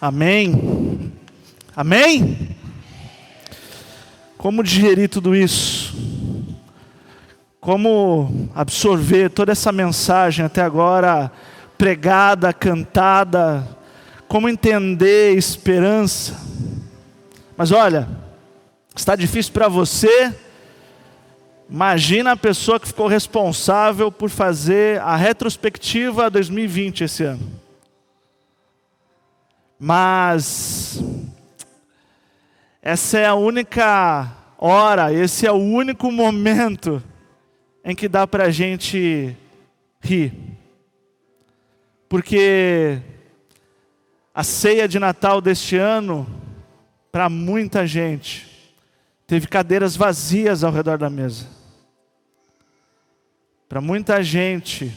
Amém? Amém? Como digerir tudo isso? Como absorver toda essa mensagem até agora pregada, cantada? Como entender esperança? Mas olha, está difícil para você. Imagina a pessoa que ficou responsável por fazer a retrospectiva 2020 esse ano. Mas essa é a única hora, esse é o único momento em que dá para a gente rir. Porque a ceia de Natal deste ano, para muita gente, teve cadeiras vazias ao redor da mesa. Para muita gente,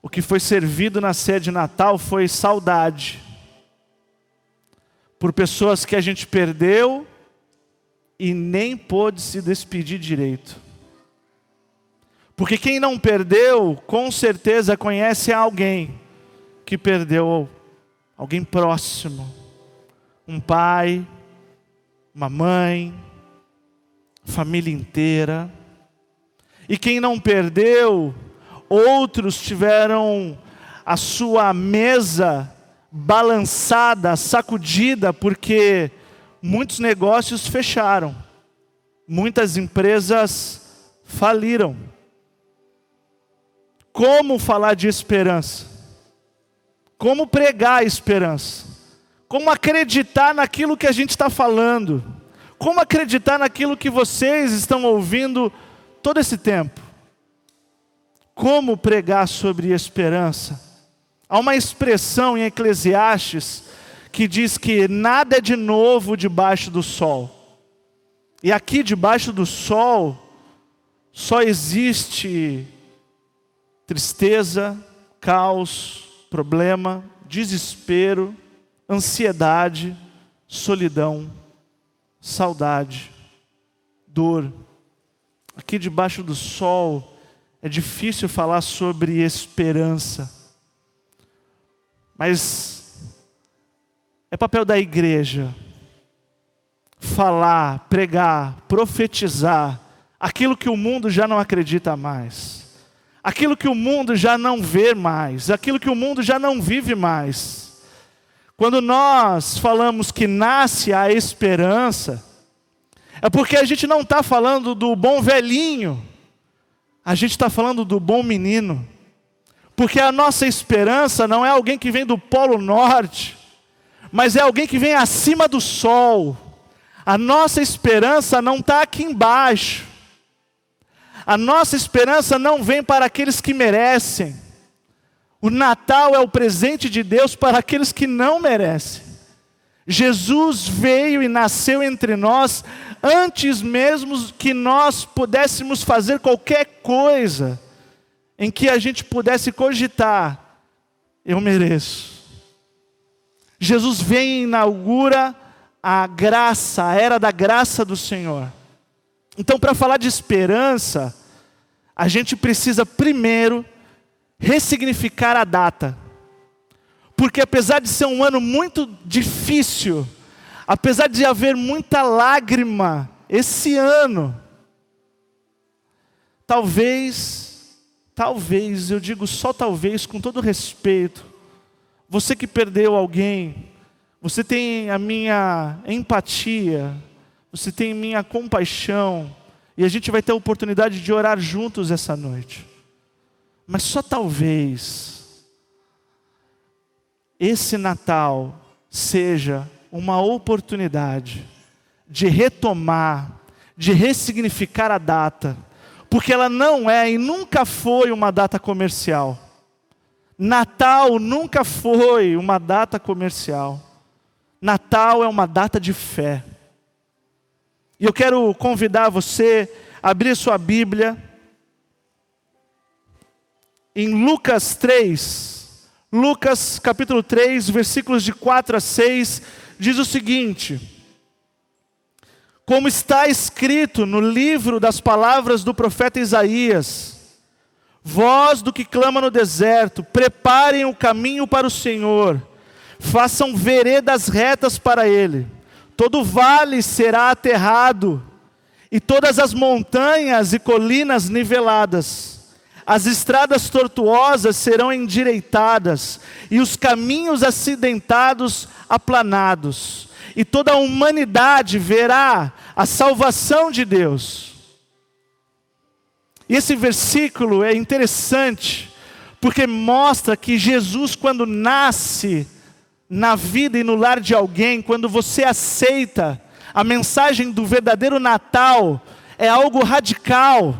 o que foi servido na ceia de Natal foi saudade por pessoas que a gente perdeu e nem pôde se despedir direito. Porque quem não perdeu, com certeza conhece alguém que perdeu alguém próximo, um pai, uma mãe, família inteira. E quem não perdeu, outros tiveram a sua mesa balançada, sacudida, porque muitos negócios fecharam, muitas empresas faliram. Como falar de esperança? Como pregar a esperança? Como acreditar naquilo que a gente está falando? Como acreditar naquilo que vocês estão ouvindo todo esse tempo? Como pregar sobre esperança? Há uma expressão em Eclesiastes que diz que nada é de novo debaixo do sol. E aqui debaixo do sol só existe tristeza, caos, problema, desespero, ansiedade, solidão, saudade, dor. Aqui debaixo do sol é difícil falar sobre esperança. Mas é papel da igreja falar, pregar, profetizar aquilo que o mundo já não acredita mais, aquilo que o mundo já não vê mais, aquilo que o mundo já não vive mais. Quando nós falamos que nasce a esperança, é porque a gente não está falando do bom velhinho, a gente está falando do bom menino. Porque a nossa esperança não é alguém que vem do Polo Norte, mas é alguém que vem acima do sol. A nossa esperança não está aqui embaixo. A nossa esperança não vem para aqueles que merecem. O Natal é o presente de Deus para aqueles que não merecem. Jesus veio e nasceu entre nós antes mesmo que nós pudéssemos fazer qualquer coisa em que a gente pudesse cogitar: eu mereço. Jesus vem e inaugura a graça, a era da graça do Senhor. Então, para falar de esperança, a gente precisa primeiro ressignificar a data. Porque apesar de ser um ano muito difícil, apesar de haver muita lágrima esse ano, talvez Talvez, eu digo só talvez, com todo respeito, você que perdeu alguém, você tem a minha empatia, você tem minha compaixão, e a gente vai ter a oportunidade de orar juntos essa noite. Mas só talvez esse Natal seja uma oportunidade de retomar, de ressignificar a data porque ela não é e nunca foi uma data comercial. Natal nunca foi uma data comercial. Natal é uma data de fé. E eu quero convidar você a abrir sua Bíblia em Lucas 3. Lucas capítulo 3, versículos de 4 a 6, diz o seguinte: como está escrito no livro das palavras do profeta Isaías: Voz do que clama no deserto, preparem o caminho para o Senhor, façam veredas retas para ele. Todo vale será aterrado, e todas as montanhas e colinas niveladas. As estradas tortuosas serão endireitadas, e os caminhos acidentados aplanados. E toda a humanidade verá a salvação de Deus. E esse versículo é interessante, porque mostra que Jesus, quando nasce na vida e no lar de alguém, quando você aceita a mensagem do verdadeiro Natal, é algo radical.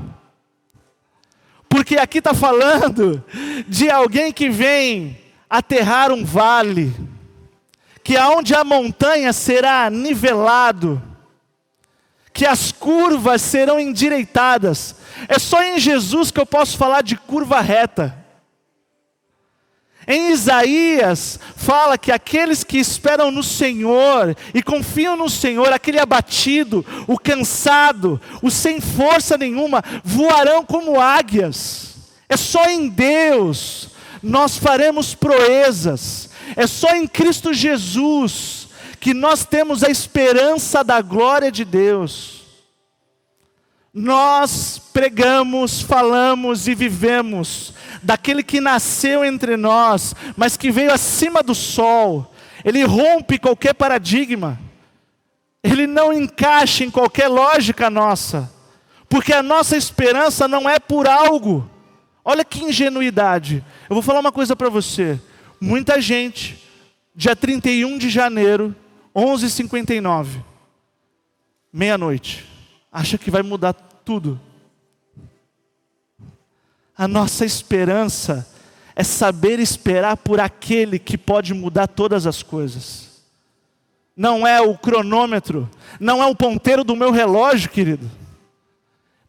Porque aqui está falando de alguém que vem aterrar um vale, que aonde a montanha será nivelado, que as curvas serão endireitadas. É só em Jesus que eu posso falar de curva reta. Em Isaías, fala que aqueles que esperam no Senhor e confiam no Senhor, aquele abatido, o cansado, o sem força nenhuma, voarão como águias. É só em Deus nós faremos proezas, é só em Cristo Jesus que nós temos a esperança da glória de Deus. Nós pregamos, falamos e vivemos daquele que nasceu entre nós, mas que veio acima do sol. Ele rompe qualquer paradigma. Ele não encaixa em qualquer lógica nossa. Porque a nossa esperança não é por algo. Olha que ingenuidade. Eu vou falar uma coisa para você. Muita gente, dia 31 de janeiro, 11h59, meia-noite acha que vai mudar tudo. A nossa esperança é saber esperar por aquele que pode mudar todas as coisas. Não é o cronômetro, não é o ponteiro do meu relógio, querido.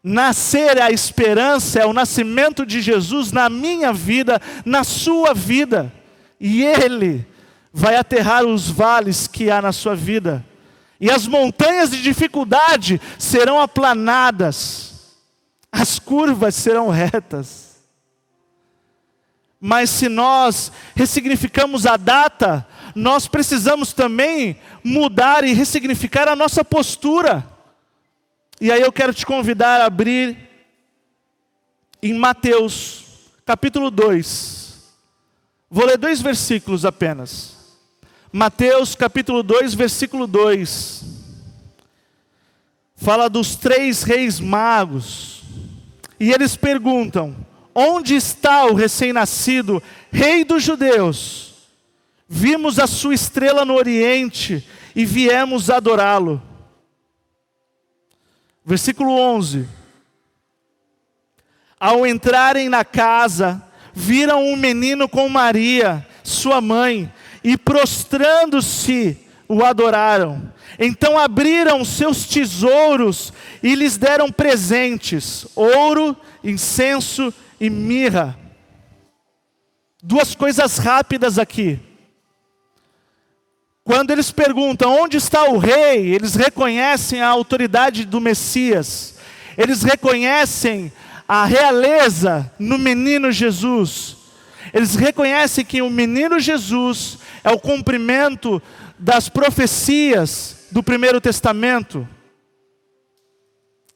Nascer é a esperança, é o nascimento de Jesus na minha vida, na sua vida. E Ele vai aterrar os vales que há na sua vida e as montanhas de dificuldade serão aplanadas, as curvas serão retas. Mas se nós ressignificamos a data, nós precisamos também mudar e ressignificar a nossa postura. E aí eu quero te convidar a abrir em Mateus, capítulo 2. Vou ler dois versículos apenas. Mateus capítulo 2, versículo 2. Fala dos três reis magos. E eles perguntam: Onde está o recém-nascido, rei dos judeus? Vimos a sua estrela no oriente e viemos adorá-lo. Versículo 11. Ao entrarem na casa, viram um menino com Maria, sua mãe, e prostrando-se o adoraram. Então abriram seus tesouros e lhes deram presentes: ouro, incenso e mirra. Duas coisas rápidas aqui. Quando eles perguntam onde está o rei, eles reconhecem a autoridade do Messias, eles reconhecem a realeza no menino Jesus, eles reconhecem que o menino Jesus é o cumprimento das profecias do Primeiro Testamento.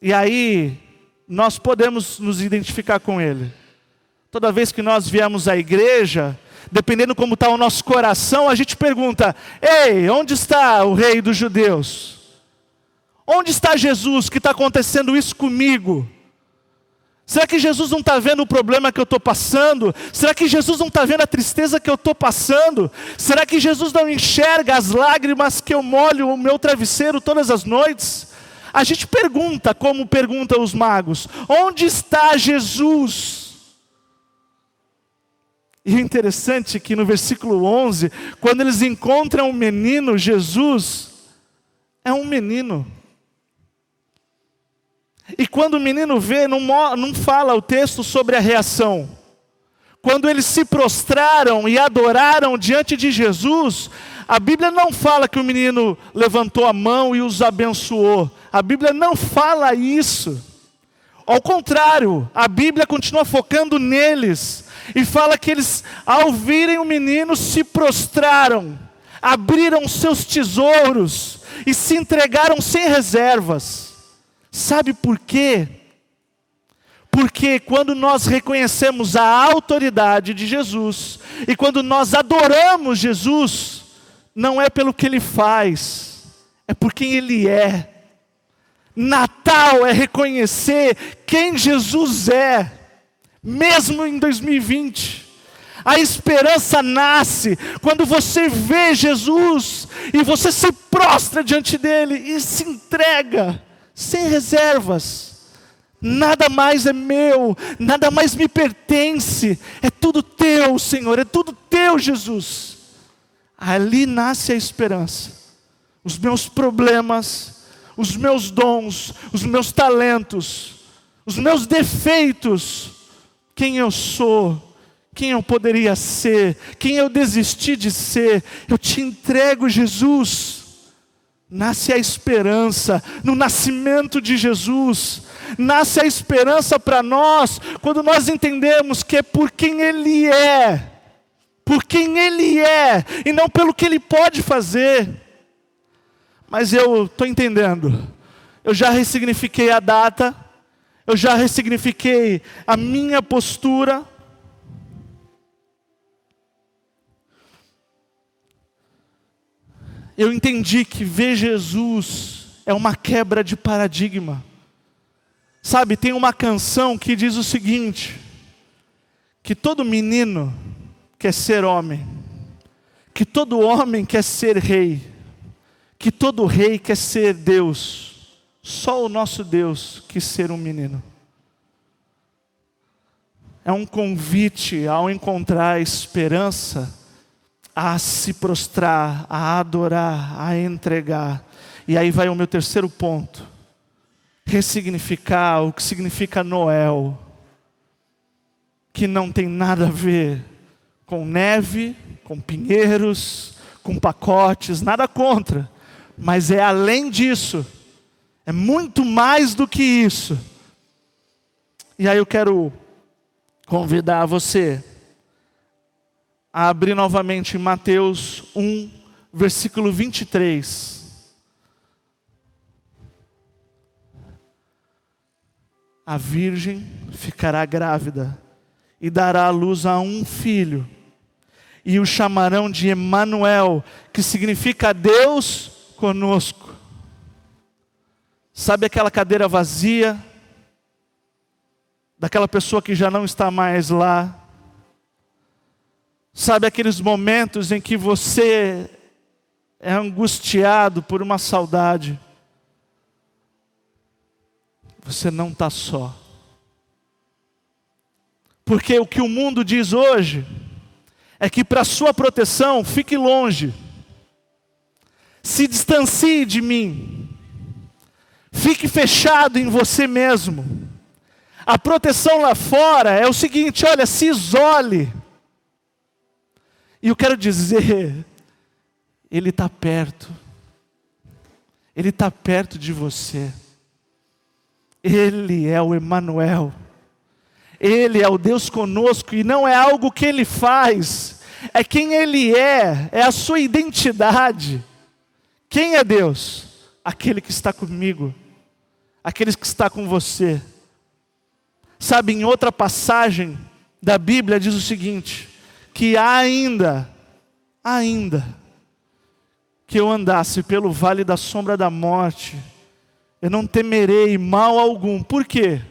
E aí, nós podemos nos identificar com Ele. Toda vez que nós viemos à igreja, dependendo como está o nosso coração, a gente pergunta: Ei, onde está o Rei dos Judeus? Onde está Jesus que está acontecendo isso comigo? Será que Jesus não está vendo o problema que eu estou passando? Será que Jesus não está vendo a tristeza que eu estou passando? Será que Jesus não enxerga as lágrimas que eu molho o meu travesseiro todas as noites? A gente pergunta, como perguntam os magos: onde está Jesus? E o interessante é que no versículo 11, quando eles encontram o menino Jesus, é um menino. E quando o menino vê, não, não fala o texto sobre a reação. Quando eles se prostraram e adoraram diante de Jesus, a Bíblia não fala que o menino levantou a mão e os abençoou. A Bíblia não fala isso. Ao contrário, a Bíblia continua focando neles e fala que eles, ao virem o menino, se prostraram abriram seus tesouros e se entregaram sem reservas. Sabe por quê? Porque quando nós reconhecemos a autoridade de Jesus e quando nós adoramos Jesus, não é pelo que ele faz, é por quem ele é. Natal é reconhecer quem Jesus é, mesmo em 2020. A esperança nasce quando você vê Jesus e você se prostra diante dele e se entrega sem reservas. Nada mais é meu, nada mais me pertence, é tudo teu, Senhor, é tudo teu, Jesus. Ali nasce a esperança. Os meus problemas, os meus dons, os meus talentos, os meus defeitos, quem eu sou, quem eu poderia ser, quem eu desisti de ser, eu te entrego, Jesus. Nasce a esperança no nascimento de Jesus, nasce a esperança para nós, quando nós entendemos que é por quem Ele é, por quem Ele é, e não pelo que Ele pode fazer. Mas eu estou entendendo, eu já ressignifiquei a data, eu já ressignifiquei a minha postura, eu entendi que ver Jesus é uma quebra de paradigma. Sabe, tem uma canção que diz o seguinte: que todo menino quer ser homem, que todo homem quer ser rei, que todo rei quer ser Deus, só o nosso Deus quis ser um menino. É um convite ao encontrar esperança a se prostrar, a adorar, a entregar. E aí vai o meu terceiro ponto: ressignificar o que significa Noel, que não tem nada a ver com neve, com pinheiros, com pacotes, nada contra, mas é além disso, é muito mais do que isso. E aí eu quero convidar você a abrir novamente Mateus 1, versículo 23. A virgem ficará grávida e dará à luz a um filho, e o chamarão de Emanuel, que significa Deus conosco. Sabe aquela cadeira vazia, daquela pessoa que já não está mais lá, Sabe aqueles momentos em que você é angustiado por uma saudade? Você não está só. Porque o que o mundo diz hoje é que para sua proteção, fique longe. Se distancie de mim. Fique fechado em você mesmo. A proteção lá fora é o seguinte: olha, se isole. E eu quero dizer, Ele está perto. Ele está perto de você. Ele é o Emanuel. Ele é o Deus conosco e não é algo que ele faz, é quem ele é, é a sua identidade. Quem é Deus? Aquele que está comigo, aquele que está com você. Sabe, em outra passagem da Bíblia diz o seguinte: que ainda, ainda, que eu andasse pelo vale da sombra da morte, eu não temerei mal algum. Por quê?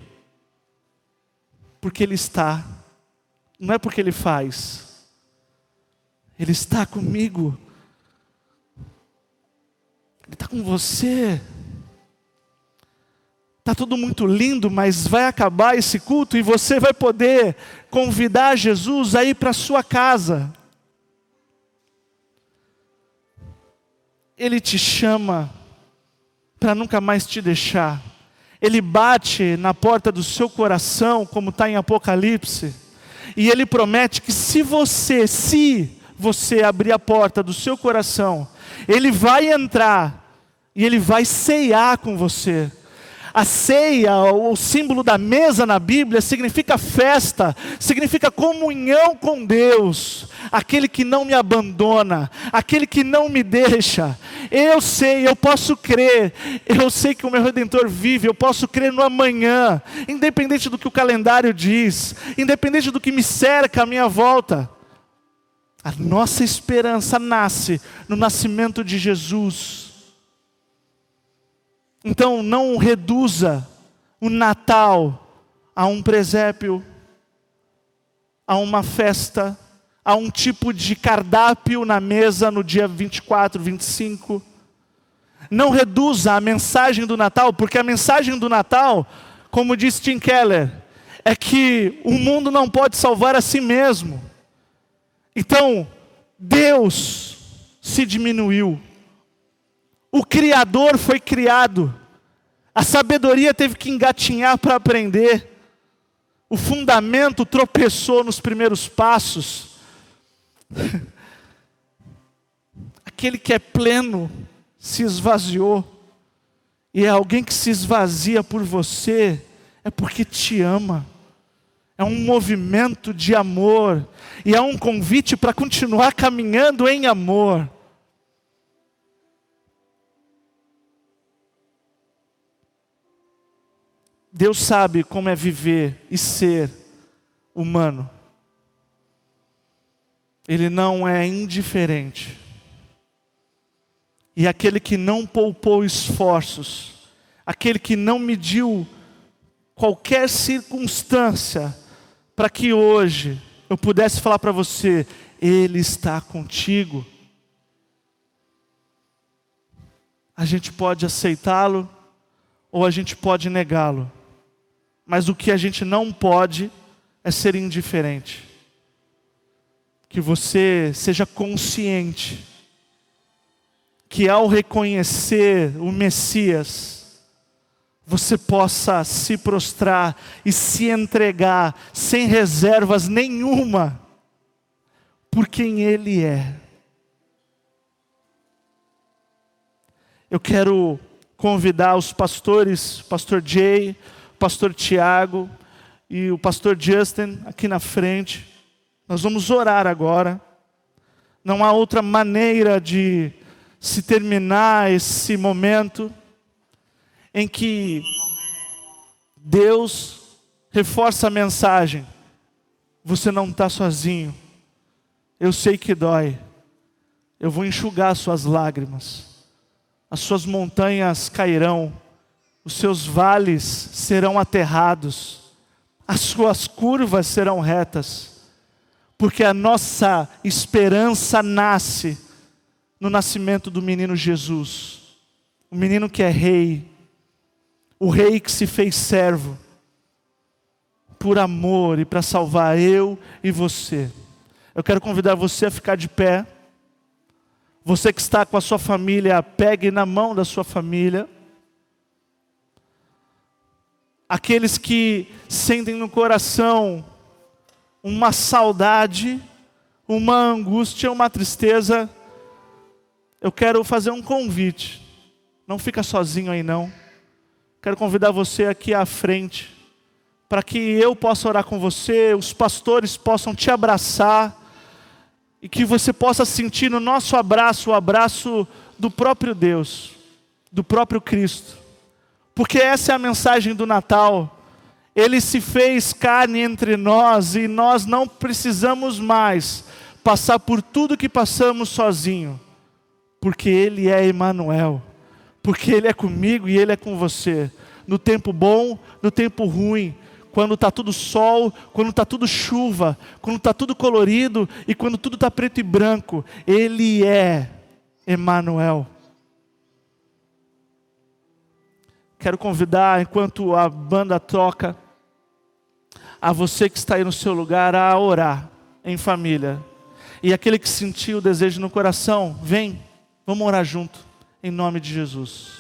Porque Ele está, não é porque Ele faz, Ele está comigo, Ele está com você. Está tudo muito lindo, mas vai acabar esse culto e você vai poder convidar Jesus a ir para sua casa. Ele te chama para nunca mais te deixar. Ele bate na porta do seu coração, como está em Apocalipse, e ele promete que se você, se você abrir a porta do seu coração, ele vai entrar e ele vai ceiar com você. A ceia, o símbolo da mesa na Bíblia, significa festa, significa comunhão com Deus, aquele que não me abandona, aquele que não me deixa. Eu sei, eu posso crer, eu sei que o meu redentor vive, eu posso crer no amanhã, independente do que o calendário diz, independente do que me cerca à minha volta. A nossa esperança nasce no nascimento de Jesus. Então não reduza o Natal a um presépio, a uma festa, a um tipo de cardápio na mesa no dia 24, 25. Não reduza a mensagem do Natal, porque a mensagem do Natal, como diz Tim Keller, é que o mundo não pode salvar a si mesmo. Então, Deus se diminuiu o Criador foi criado, a sabedoria teve que engatinhar para aprender, o fundamento tropeçou nos primeiros passos. Aquele que é pleno se esvaziou, e é alguém que se esvazia por você, é porque te ama. É um movimento de amor, e é um convite para continuar caminhando em amor. Deus sabe como é viver e ser humano. Ele não é indiferente. E aquele que não poupou esforços, aquele que não mediu qualquer circunstância para que hoje eu pudesse falar para você, Ele está contigo. A gente pode aceitá-lo ou a gente pode negá-lo. Mas o que a gente não pode é ser indiferente. Que você seja consciente que ao reconhecer o Messias, você possa se prostrar e se entregar sem reservas nenhuma por quem Ele é. Eu quero convidar os pastores, pastor Jay, pastor Tiago e o pastor Justin aqui na frente. Nós vamos orar agora. Não há outra maneira de se terminar esse momento em que Deus reforça a mensagem: você não está sozinho. Eu sei que dói. Eu vou enxugar suas lágrimas. As suas montanhas cairão os seus vales serão aterrados, as suas curvas serão retas, porque a nossa esperança nasce no nascimento do menino Jesus, o menino que é rei, o rei que se fez servo, por amor e para salvar eu e você. Eu quero convidar você a ficar de pé. Você que está com a sua família, pegue na mão da sua família aqueles que sentem no coração uma saudade, uma angústia, uma tristeza, eu quero fazer um convite. Não fica sozinho aí não. Quero convidar você aqui à frente, para que eu possa orar com você, os pastores possam te abraçar, e que você possa sentir no nosso abraço o abraço do próprio Deus, do próprio Cristo. Porque essa é a mensagem do Natal. Ele se fez carne entre nós e nós não precisamos mais passar por tudo que passamos sozinho, porque Ele é Emmanuel, porque Ele é comigo e Ele é com você, no tempo bom, no tempo ruim, quando está tudo sol, quando está tudo chuva, quando está tudo colorido e quando tudo está preto e branco, Ele é Emmanuel. Quero convidar, enquanto a banda toca, a você que está aí no seu lugar a orar em família. E aquele que sentiu o desejo no coração, vem, vamos orar junto, em nome de Jesus.